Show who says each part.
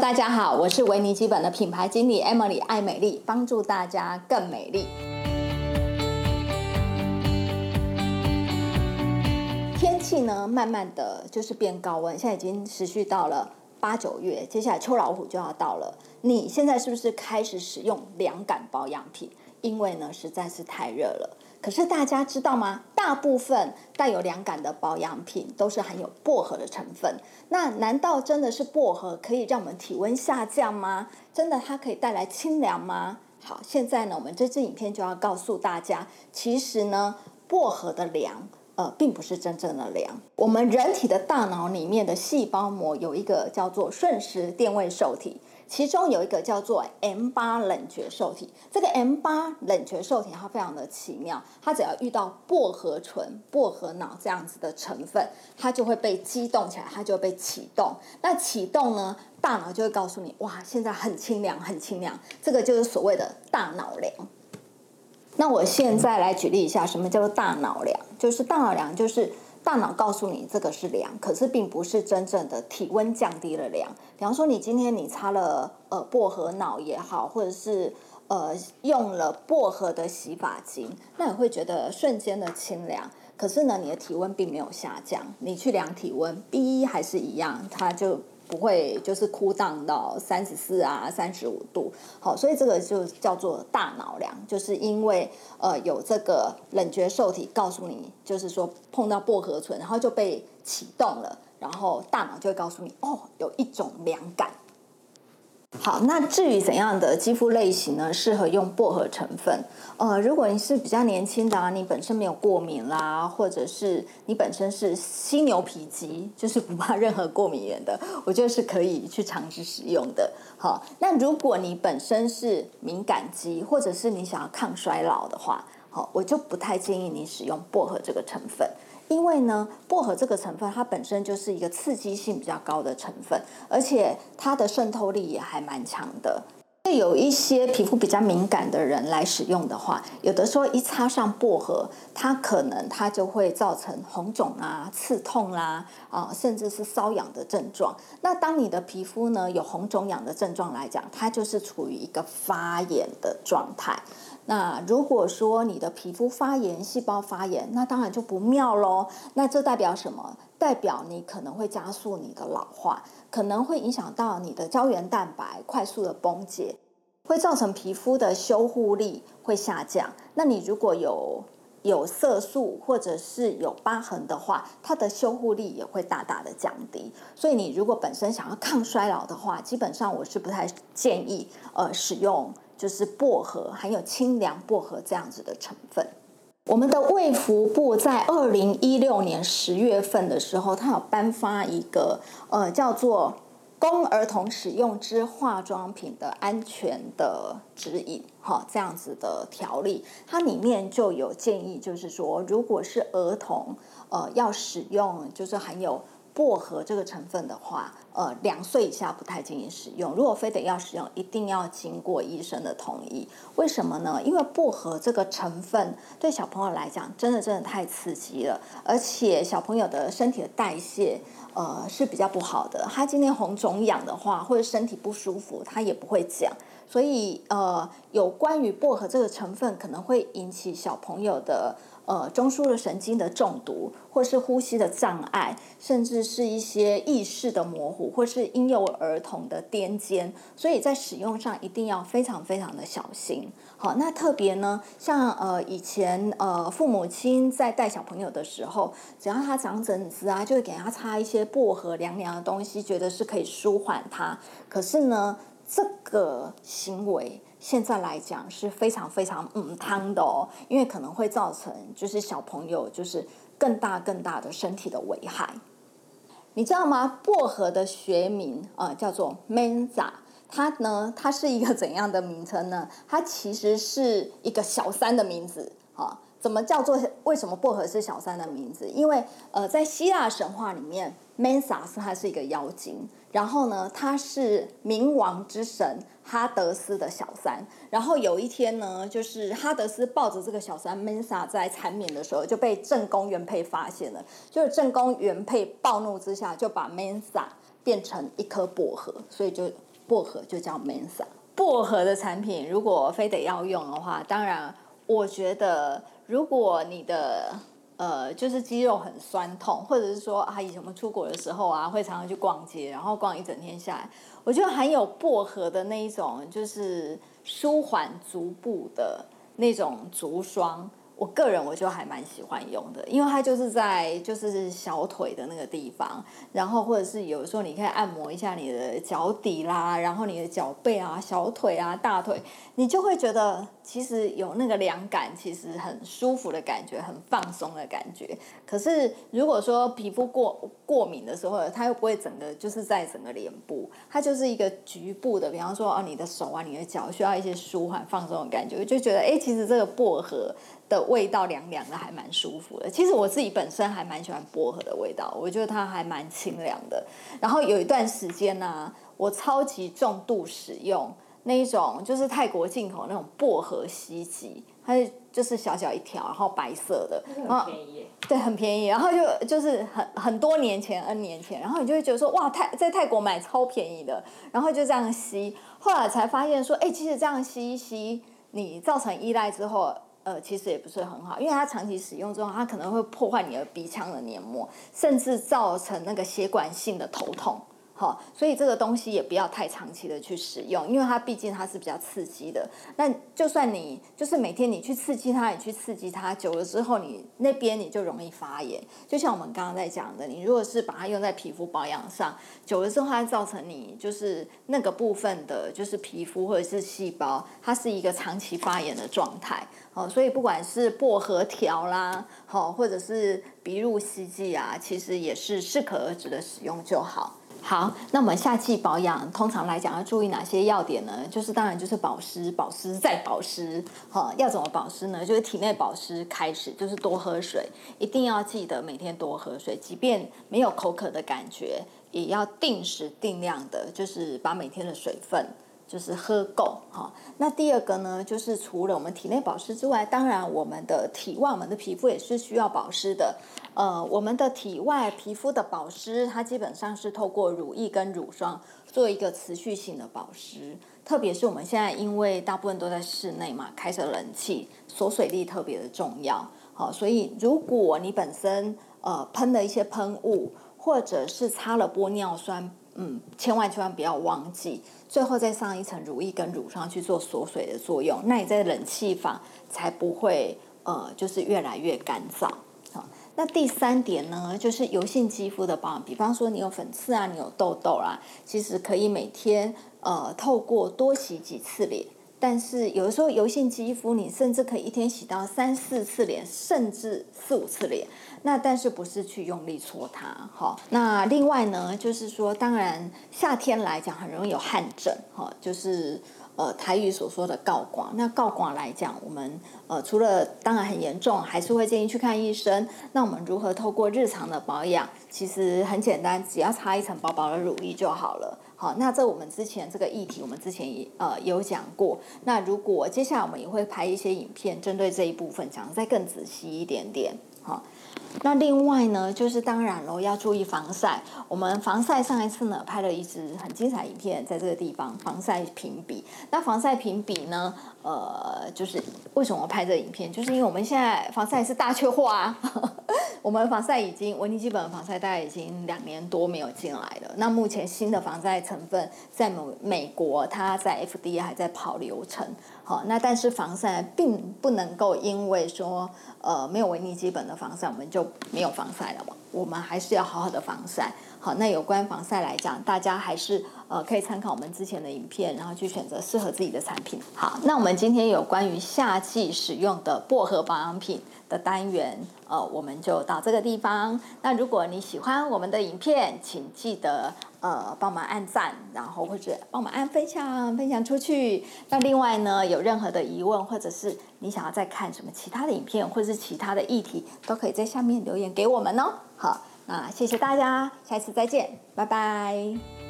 Speaker 1: 大家好，我是维尼基本的品牌经理 Emily 爱美丽，帮助大家更美丽。天气呢，慢慢的就是变高温，现在已经持续到了八九月，接下来秋老虎就要到了。你现在是不是开始使用凉感保养品？因为呢，实在是太热了。可是大家知道吗？大部分带有凉感的保养品都是含有薄荷的成分。那难道真的是薄荷可以让我们体温下降吗？真的它可以带来清凉吗？好，现在呢，我们这支影片就要告诉大家，其实呢，薄荷的凉，呃，并不是真正的凉。我们人体的大脑里面的细胞膜有一个叫做瞬时电位受体。其中有一个叫做 M 八冷觉受体，这个 M 八冷觉受体它非常的奇妙，它只要遇到薄荷醇、薄荷脑这样子的成分，它就会被激动起来，它就会被启动。那启动呢，大脑就会告诉你，哇，现在很清凉，很清凉。这个就是所谓的大脑凉。那我现在来举例一下，什么叫做大脑凉？就是大脑凉，就是。大脑告诉你这个是凉，可是并不是真正的体温降低了凉。比方说，你今天你擦了呃薄荷脑也好，或者是呃用了薄荷的洗发精，那你会觉得瞬间的清凉。可是呢，你的体温并没有下降。你去量体温，B 还是一样，它就。不会就是哭荡到三十四啊，三十五度，好，所以这个就叫做大脑凉，就是因为呃有这个冷觉受体告诉你，就是说碰到薄荷醇，然后就被启动了，然后大脑就会告诉你，哦，有一种凉感。好，那至于怎样的肌肤类型呢？适合用薄荷成分？呃，如果你是比较年轻的啊，你本身没有过敏啦，或者是你本身是犀牛皮肌，就是不怕任何过敏源的，我觉得是可以去尝试使用的。好，那如果你本身是敏感肌，或者是你想要抗衰老的话，好，我就不太建议你使用薄荷这个成分。因为呢，薄荷这个成分它本身就是一个刺激性比较高的成分，而且它的渗透力也还蛮强的。对有一些皮肤比较敏感的人来使用的话，有的时候一擦上薄荷，它可能它就会造成红肿啊、刺痛啦啊，甚至是瘙痒的症状。那当你的皮肤呢有红肿痒的症状来讲，它就是处于一个发炎的状态。那如果说你的皮肤发炎、细胞发炎，那当然就不妙喽。那这代表什么？代表你可能会加速你的老化，可能会影响到你的胶原蛋白快速的崩解，会造成皮肤的修护力会下降。那你如果有有色素或者是有疤痕的话，它的修护力也会大大的降低。所以你如果本身想要抗衰老的话，基本上我是不太建议呃使用。就是薄荷，含有清凉薄荷这样子的成分。我们的卫福部在二零一六年十月份的时候，它有颁发一个呃叫做《供儿童使用之化妆品的安全的指引》哈这样子的条例，它里面就有建议，就是说如果是儿童呃要使用，就是含有。薄荷这个成分的话，呃，两岁以下不太建议使用。如果非得要使用，一定要经过医生的同意。为什么呢？因为薄荷这个成分对小朋友来讲，真的真的太刺激了，而且小朋友的身体的代谢，呃，是比较不好的。他今天红肿痒的话，或者身体不舒服，他也不会讲。所以，呃，有关于薄荷这个成分，可能会引起小朋友的。呃，中枢的神经的中毒，或是呼吸的障碍，甚至是一些意识的模糊，或是婴幼儿童的癫痫，所以在使用上一定要非常非常的小心。好，那特别呢，像呃以前呃父母亲在带小朋友的时候，只要他长疹子啊，就会给他擦一些薄荷凉凉的东西，觉得是可以舒缓他。可是呢，这个行为。现在来讲是非常非常嗯汤的哦，因为可能会造成就是小朋友就是更大更大的身体的危害，你知道吗？薄荷的学名啊、呃、叫做 Mansa，它呢它是一个 怎样的名称呢？它其实是一个小三的名字啊。怎么叫做？为什么薄荷是小三的名字？因为呃在希腊神话里面，Mansa 是它是一个妖精。然后呢，他是冥王之神哈德斯的小三。然后有一天呢，就是哈德斯抱着这个小三 Mensa 在缠绵的时候，就被正宫原配发现了。就是正宫原配暴怒之下，就把 Mensa 变成一颗薄荷，所以就薄荷就叫 Mensa。薄荷的产品如果非得要用的话，当然我觉得如果你的呃就是肌肉很酸痛，或者是说啊以前我们出国的时候啊会常常去逛街，然后逛一整天下来，我觉得含有薄荷的那一种就是舒缓足部的那种足霜。我个人我就还蛮喜欢用的，因为它就是在就是小腿的那个地方，然后或者是有时候你可以按摩一下你的脚底啦，然后你的脚背啊、小腿啊、大腿，你就会觉得其实有那个凉感，其实很舒服的感觉，很放松的感觉。可是如果说皮肤过过敏的时候，它又不会整个就是在整个脸部，它就是一个局部的，比方说哦，你的手啊、你的脚需要一些舒缓放松的感觉，我就觉得哎，其实这个薄荷。的味道凉凉的，还蛮舒服的。其实我自己本身还蛮喜欢薄荷的味道，我觉得它还蛮清凉的。然后有一段时间呢、啊，我超级重度使用那一种，就是泰国进口那种薄荷吸剂，它就是小小一条，然后白色的，
Speaker 2: 很便宜。
Speaker 1: 对，很便宜。然后就就是很很多年前，N 年前，然后你就会觉得说，哇，泰在泰国买超便宜的，然后就这样吸。后来才发现说，哎，其实这样吸一吸，你造成依赖之后。呃，其实也不是很好，因为它长期使用之后，它可能会破坏你的鼻腔的黏膜，甚至造成那个血管性的头痛。好，所以这个东西也不要太长期的去使用，因为它毕竟它是比较刺激的。那就算你就是每天你去刺激它，你去刺激它，久了之后，你那边你就容易发炎。就像我们刚刚在讲的，你如果是把它用在皮肤保养上，久了之后，它造成你就是那个部分的，就是皮肤或者是细胞，它是一个长期发炎的状态。好，所以不管是薄荷条啦，好，或者是鼻入吸剂啊，其实也是适可而止的使用就好。好，那我们夏季保养，通常来讲要注意哪些要点呢？就是当然就是保湿，保湿再保湿。哈，要怎么保湿呢？就是体内保湿开始，就是多喝水，一定要记得每天多喝水，即便没有口渴的感觉，也要定时定量的，就是把每天的水分。就是喝够哈，那第二个呢，就是除了我们体内保湿之外，当然我们的体外，我们的皮肤也是需要保湿的。呃，我们的体外皮肤的保湿，它基本上是透过乳液跟乳霜做一个持续性的保湿。特别是我们现在因为大部分都在室内嘛，开着冷气，锁水力特别的重要。好，所以如果你本身呃喷了一些喷雾，或者是擦了玻尿酸。嗯，千万千万不要忘记，最后再上一层乳液跟乳霜去做锁水的作用，那你在冷气房才不会呃，就是越来越干燥。好，那第三点呢，就是油性肌肤的保养，比方说你有粉刺啊，你有痘痘啦，其实可以每天呃透过多洗几次脸，但是有的时候油性肌肤你甚至可以一天洗到三四次脸，甚至四五次脸。那但是不是去用力搓它，哈。那另外呢，就是说，当然夏天来讲很容易有汗疹，哈，就是呃台语所说的告光。那告光来讲，我们呃除了当然很严重，还是会建议去看医生。那我们如何透过日常的保养？其实很简单，只要擦一层薄薄的乳液就好了。好，那这我们之前这个议题，我们之前也呃有讲过。那如果接下来我们也会拍一些影片，针对这一部分讲得再更仔细一点点，好。那另外呢，就是当然喽，要注意防晒。我们防晒上一次呢拍了一支很精彩影片，在这个地方防晒评比。那防晒评比呢，呃，就是为什么拍这影片，就是因为我们现在防晒是大缺货啊。我们防晒已经维尼基本的防晒大概已经两年多没有进来了。那目前新的防晒成分在美美国，它在 FDA 还在跑流程。好，那但是防晒并不能够因为说呃没有维尼基本的防晒，我们就没有防晒了嘛。我们还是要好好的防晒。好，那有关防晒来讲，大家还是呃可以参考我们之前的影片，然后去选择适合自己的产品。好，那我们今天有关于夏季使用的薄荷保养品的单元，呃，我们就到这个地方。那如果你喜欢我们的影片，请记得。呃，帮忙按赞，然后或者帮忙按分享，分享出去。那另外呢，有任何的疑问，或者是你想要再看什么其他的影片，或者是其他的议题，都可以在下面留言给我们哦。好，啊谢谢大家，下次再见，拜拜。